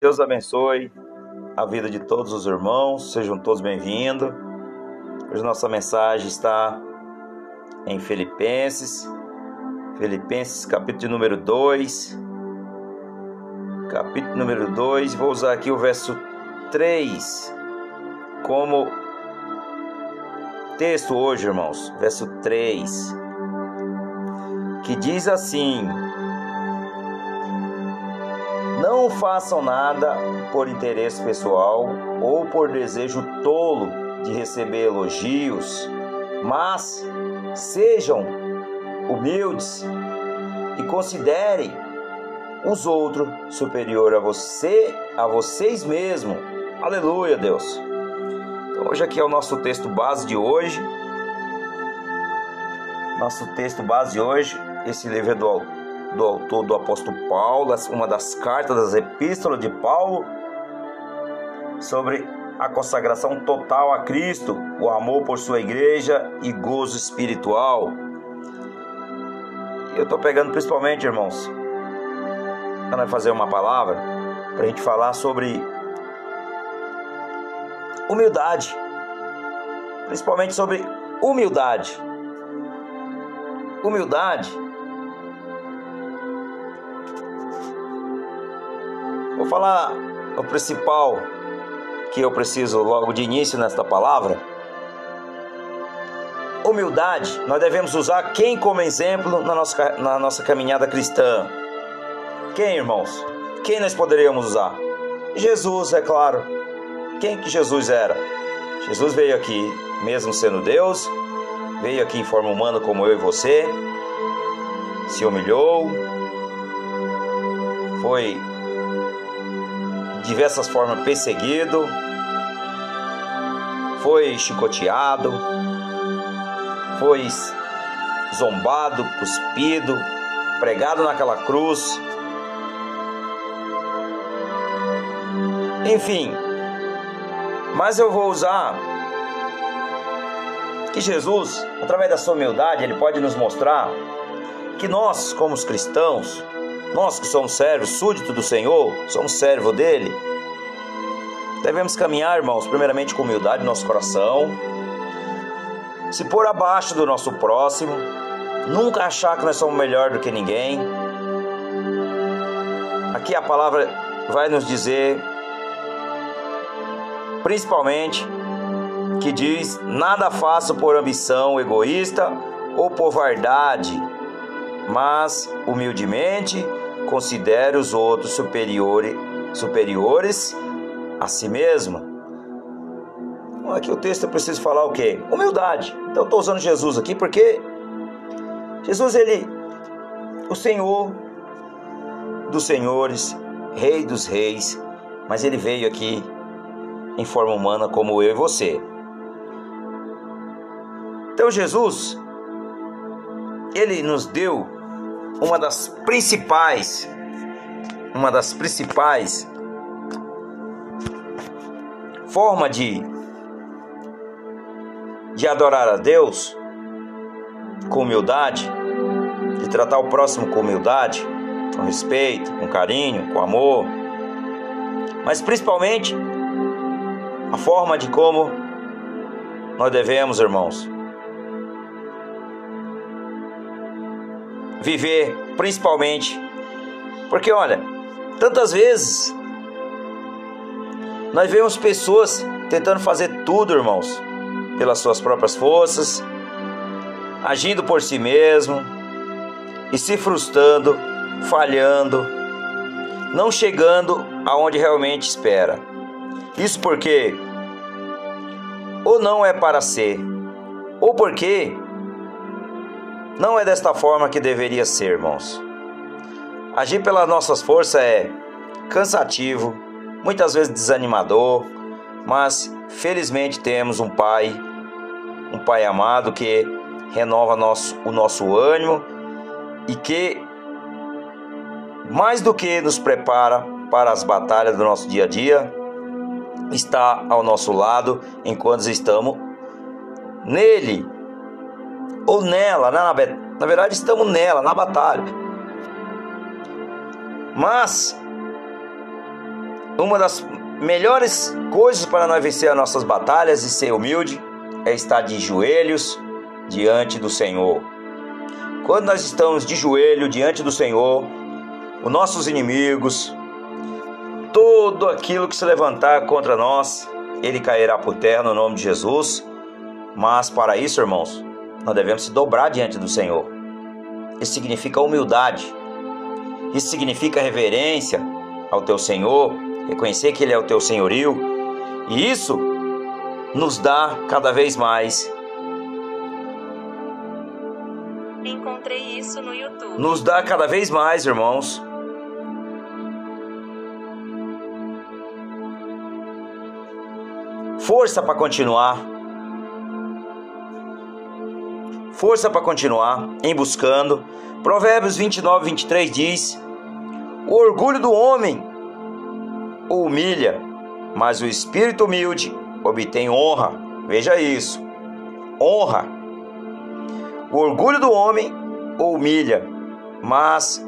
Deus abençoe a vida de todos os irmãos, sejam todos bem-vindos. Hoje nossa mensagem está em Filipenses, Filipenses capítulo número 2, capítulo número 2, vou usar aqui o verso 3 como texto hoje, irmãos, verso 3, que diz assim: não façam nada por interesse pessoal ou por desejo tolo de receber elogios, mas sejam humildes e considerem os outros superior a você, a vocês mesmos. Aleluia, Deus. Então, hoje aqui é o nosso texto base de hoje. Nosso texto base de hoje, esse livro é do do autor do apóstolo Paulo, uma das cartas das epístolas de Paulo, sobre a consagração total a Cristo, o amor por sua igreja e gozo espiritual. Eu estou pegando principalmente, irmãos, para fazer uma palavra, para a gente falar sobre humildade, principalmente sobre humildade. Humildade falar o principal que eu preciso logo de início nesta palavra. Humildade, nós devemos usar quem como exemplo na nossa, na nossa caminhada cristã? Quem, irmãos? Quem nós poderíamos usar? Jesus, é claro. Quem que Jesus era? Jesus veio aqui, mesmo sendo Deus, veio aqui em forma humana como eu e você, se humilhou, foi diversas formas perseguido, foi chicoteado, foi zombado, cuspido, pregado naquela cruz. Enfim, mas eu vou usar que Jesus, através da sua humildade, ele pode nos mostrar que nós, como os cristãos, nós que somos servos, súditos do Senhor, somos servo dele. Devemos caminhar, irmãos, primeiramente com humildade no nosso coração, se pôr abaixo do nosso próximo, nunca achar que nós somos melhor do que ninguém. Aqui a palavra vai nos dizer, principalmente, que diz: nada faço por ambição egoísta ou por vaidade, mas humildemente considere os outros superiores, superiores a si mesmo. Aqui o texto eu preciso falar o quê? Humildade. Então estou usando Jesus aqui porque Jesus, ele, o Senhor dos senhores, Rei dos reis, mas ele veio aqui em forma humana como eu e você. Então Jesus, ele nos deu uma das principais, uma das principais forma de de adorar a Deus com humildade, de tratar o próximo com humildade, com respeito, com carinho, com amor, mas principalmente a forma de como nós devemos, irmãos, viver, principalmente. Porque olha, tantas vezes nós vemos pessoas tentando fazer tudo, irmãos, pelas suas próprias forças, agindo por si mesmo e se frustrando, falhando, não chegando aonde realmente espera. Isso porque ou não é para ser, ou porque não é desta forma que deveria ser, irmãos. Agir pelas nossas forças é cansativo, muitas vezes desanimador, mas felizmente temos um Pai, um Pai amado que renova nosso, o nosso ânimo e que mais do que nos prepara para as batalhas do nosso dia a dia, está ao nosso lado enquanto estamos nele ou nela, na, na verdade estamos nela, na batalha. Mas uma das melhores coisas para nós vencer as nossas batalhas e ser humilde é estar de joelhos diante do Senhor. Quando nós estamos de joelho diante do Senhor, os nossos inimigos, todo aquilo que se levantar contra nós, ele cairá por terra no nome de Jesus. Mas para isso, irmãos, nós devemos se dobrar diante do Senhor. Isso significa humildade. Isso significa reverência ao teu Senhor, reconhecer que Ele é o teu senhorio. E isso nos dá cada vez mais. Encontrei isso no YouTube. Nos dá cada vez mais, irmãos. Força para continuar. Força para continuar em buscando. Provérbios 29, 23 diz: O orgulho do homem o humilha, mas o espírito humilde obtém honra. Veja isso. Honra. O orgulho do homem o humilha, mas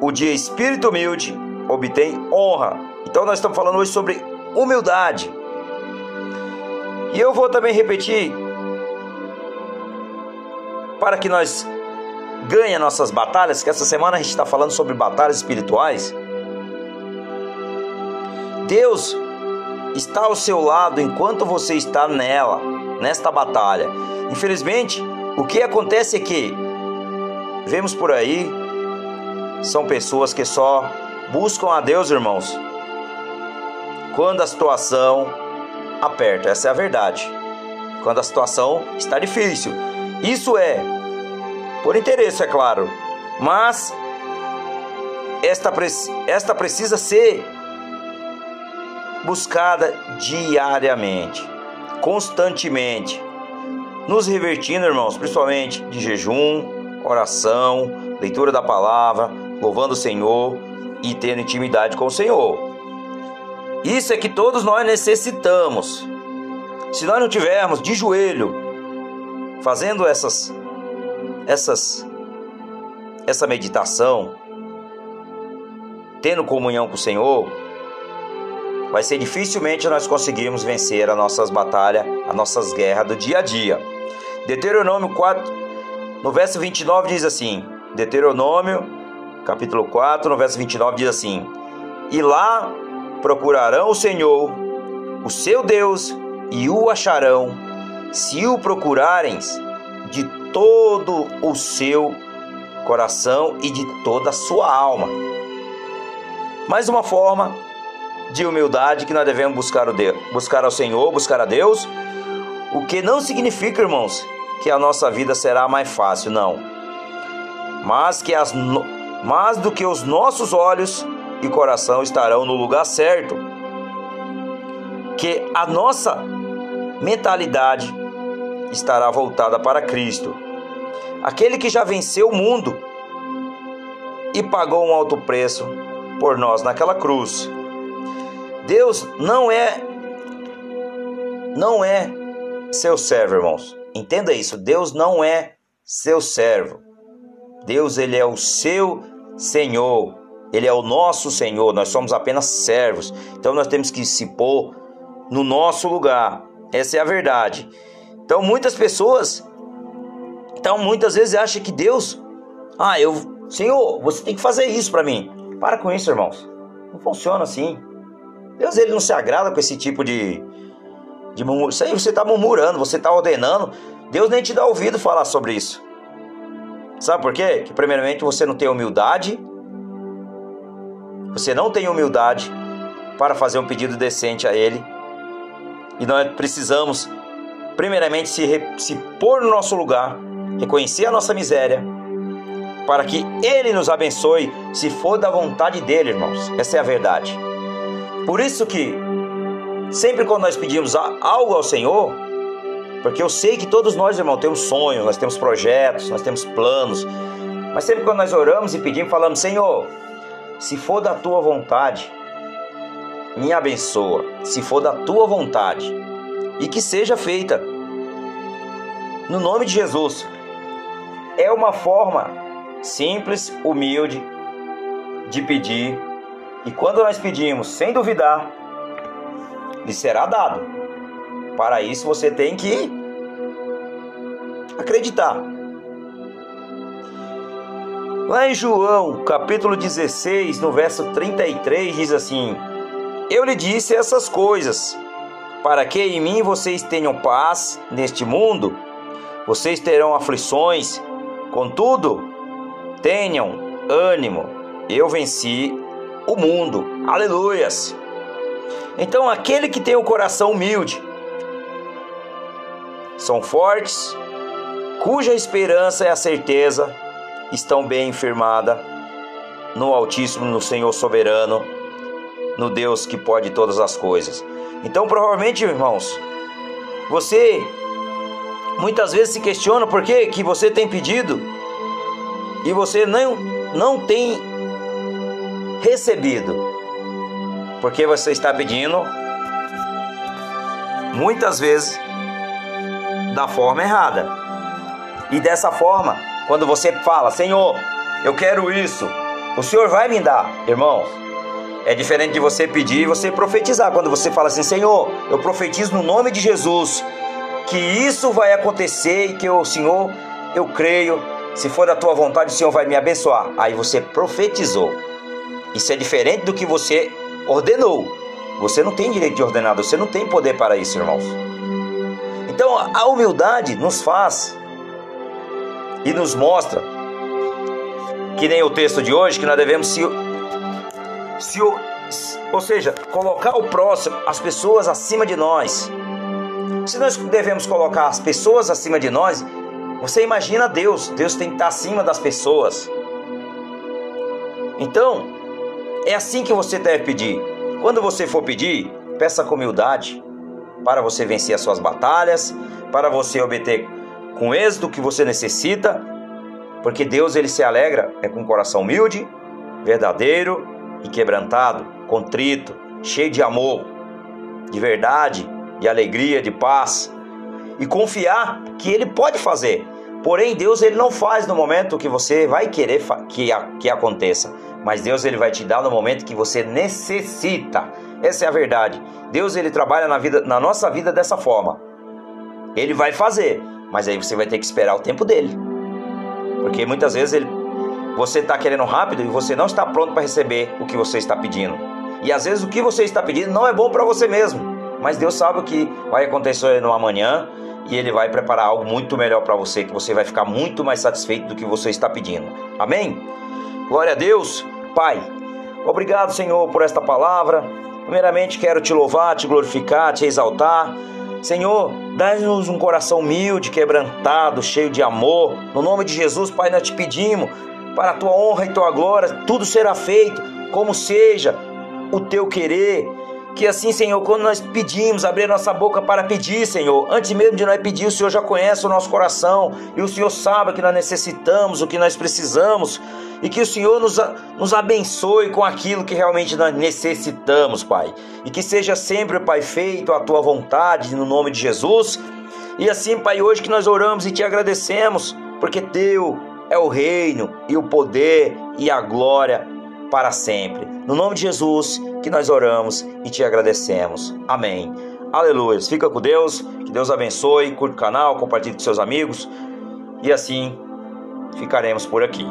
o de espírito humilde obtém honra. Então nós estamos falando hoje sobre humildade. E eu vou também repetir para que nós ganhe nossas batalhas, que essa semana a gente está falando sobre batalhas espirituais. Deus está ao seu lado enquanto você está nela, nesta batalha. Infelizmente, o que acontece é que vemos por aí são pessoas que só buscam a Deus, irmãos, quando a situação aperta. Essa é a verdade. Quando a situação está difícil. Isso é por interesse, é claro, mas esta, esta precisa ser buscada diariamente, constantemente, nos revertindo, irmãos, principalmente de jejum, oração, leitura da palavra, louvando o Senhor e tendo intimidade com o Senhor. Isso é que todos nós necessitamos. Se nós não tivermos de joelho fazendo essas essas essa meditação, tendo comunhão com o Senhor, vai ser dificilmente nós conseguirmos vencer as nossas batalhas, as nossas guerras do dia a dia. Deuteronômio 4, no verso 29 diz assim: Deuteronômio, capítulo 4, no verso 29 diz assim: E lá procurarão o Senhor, o seu Deus, e o acharão, se o procurarem de todo o seu coração e de toda a sua alma. Mais uma forma de humildade que nós devemos buscar, o Deus, buscar ao Senhor, buscar a Deus, o que não significa, irmãos, que a nossa vida será mais fácil, não. Mas que as mais do que os nossos olhos e coração estarão no lugar certo. Que a nossa mentalidade estará voltada para Cristo. Aquele que já venceu o mundo e pagou um alto preço por nós naquela cruz. Deus não é não é seu servo, irmãos. Entenda isso. Deus não é seu servo. Deus ele é o seu Senhor. Ele é o nosso Senhor. Nós somos apenas servos. Então nós temos que se pôr no nosso lugar. Essa é a verdade. Então muitas pessoas então muitas vezes acham que Deus, ah, eu, Senhor, você tem que fazer isso para mim. Para com isso, irmãos. Não funciona assim. Deus ele não se agrada com esse tipo de, de murmur... Isso aí você está murmurando, você está ordenando. Deus nem te dá ouvido falar sobre isso. Sabe por quê? Que primeiramente você não tem humildade. Você não tem humildade para fazer um pedido decente a Ele. E nós precisamos, primeiramente, se, se pôr no nosso lugar, reconhecer a nossa miséria, para que Ele nos abençoe, se for da vontade dEle, irmãos. Essa é a verdade. Por isso que sempre quando nós pedimos algo ao Senhor, porque eu sei que todos nós, irmão, temos sonhos, nós temos projetos, nós temos planos, mas sempre quando nós oramos e pedimos, falamos: Senhor, se for da tua vontade, me abençoa, se for da tua vontade, e que seja feita. No nome de Jesus. É uma forma simples, humilde de pedir E quando nós pedimos sem duvidar, lhe será dado. Para isso você tem que acreditar. Lá em João, capítulo 16, no verso 33, diz assim: Eu lhe disse essas coisas, para que em mim vocês tenham paz neste mundo, vocês terão aflições, contudo, tenham ânimo, eu venci o mundo. Aleluias! Então, aquele que tem o coração humilde, são fortes, cuja esperança é a certeza estão bem firmada no Altíssimo, no Senhor soberano, no Deus que pode todas as coisas. Então, provavelmente, irmãos, você muitas vezes se questiona por que, que você tem pedido e você não, não tem recebido. Porque você está pedindo muitas vezes da forma errada. E dessa forma, quando você fala, Senhor, eu quero isso, o Senhor vai me dar, irmãos. É diferente de você pedir e você profetizar. Quando você fala assim, Senhor, eu profetizo no nome de Jesus que isso vai acontecer e que o Senhor, eu creio, se for da tua vontade, o Senhor vai me abençoar. Aí você profetizou. Isso é diferente do que você ordenou. Você não tem direito de ordenar, você não tem poder para isso, irmãos. Então a humildade nos faz e nos mostra que nem o texto de hoje que nós devemos se, se ou seja, colocar o próximo, as pessoas acima de nós. Se nós devemos colocar as pessoas acima de nós, você imagina Deus, Deus tem que estar acima das pessoas. Então, é assim que você deve pedir. Quando você for pedir, peça com humildade para você vencer as suas batalhas, para você obter com êxito que você necessita, porque Deus ele se alegra é com um coração humilde, verdadeiro e quebrantado, contrito, cheio de amor, de verdade, de alegria, de paz e confiar que ele pode fazer. Porém, Deus ele não faz no momento que você vai querer que, que aconteça, mas Deus ele vai te dar no momento que você necessita. Essa é a verdade. Deus ele trabalha na vida, na nossa vida dessa forma. Ele vai fazer, mas aí você vai ter que esperar o tempo dele. Porque muitas vezes ele, você está querendo rápido e você não está pronto para receber o que você está pedindo. E às vezes o que você está pedindo não é bom para você mesmo. Mas Deus sabe o que vai acontecer no amanhã e Ele vai preparar algo muito melhor para você, que você vai ficar muito mais satisfeito do que você está pedindo. Amém? Glória a Deus. Pai, obrigado, Senhor, por esta palavra. Primeiramente, quero te louvar, te glorificar, te exaltar. Senhor, dá-nos um coração humilde, quebrantado, cheio de amor. No nome de Jesus, Pai, nós te pedimos, para a tua honra e tua glória, tudo será feito, como seja o teu querer. Que assim, Senhor, quando nós pedimos, abrir nossa boca para pedir, Senhor, antes mesmo de nós pedir, o Senhor já conhece o nosso coração e o Senhor sabe que nós necessitamos, o que nós precisamos e que o Senhor nos, nos abençoe com aquilo que realmente nós necessitamos, Pai. E que seja sempre, Pai, feito a tua vontade no nome de Jesus. E assim, Pai, hoje que nós oramos e te agradecemos, porque teu é o reino e o poder e a glória para sempre. No nome de Jesus que nós oramos e te agradecemos. Amém. Aleluia. Fica com Deus. Que Deus abençoe. Curte o canal, compartilhe com seus amigos. E assim ficaremos por aqui.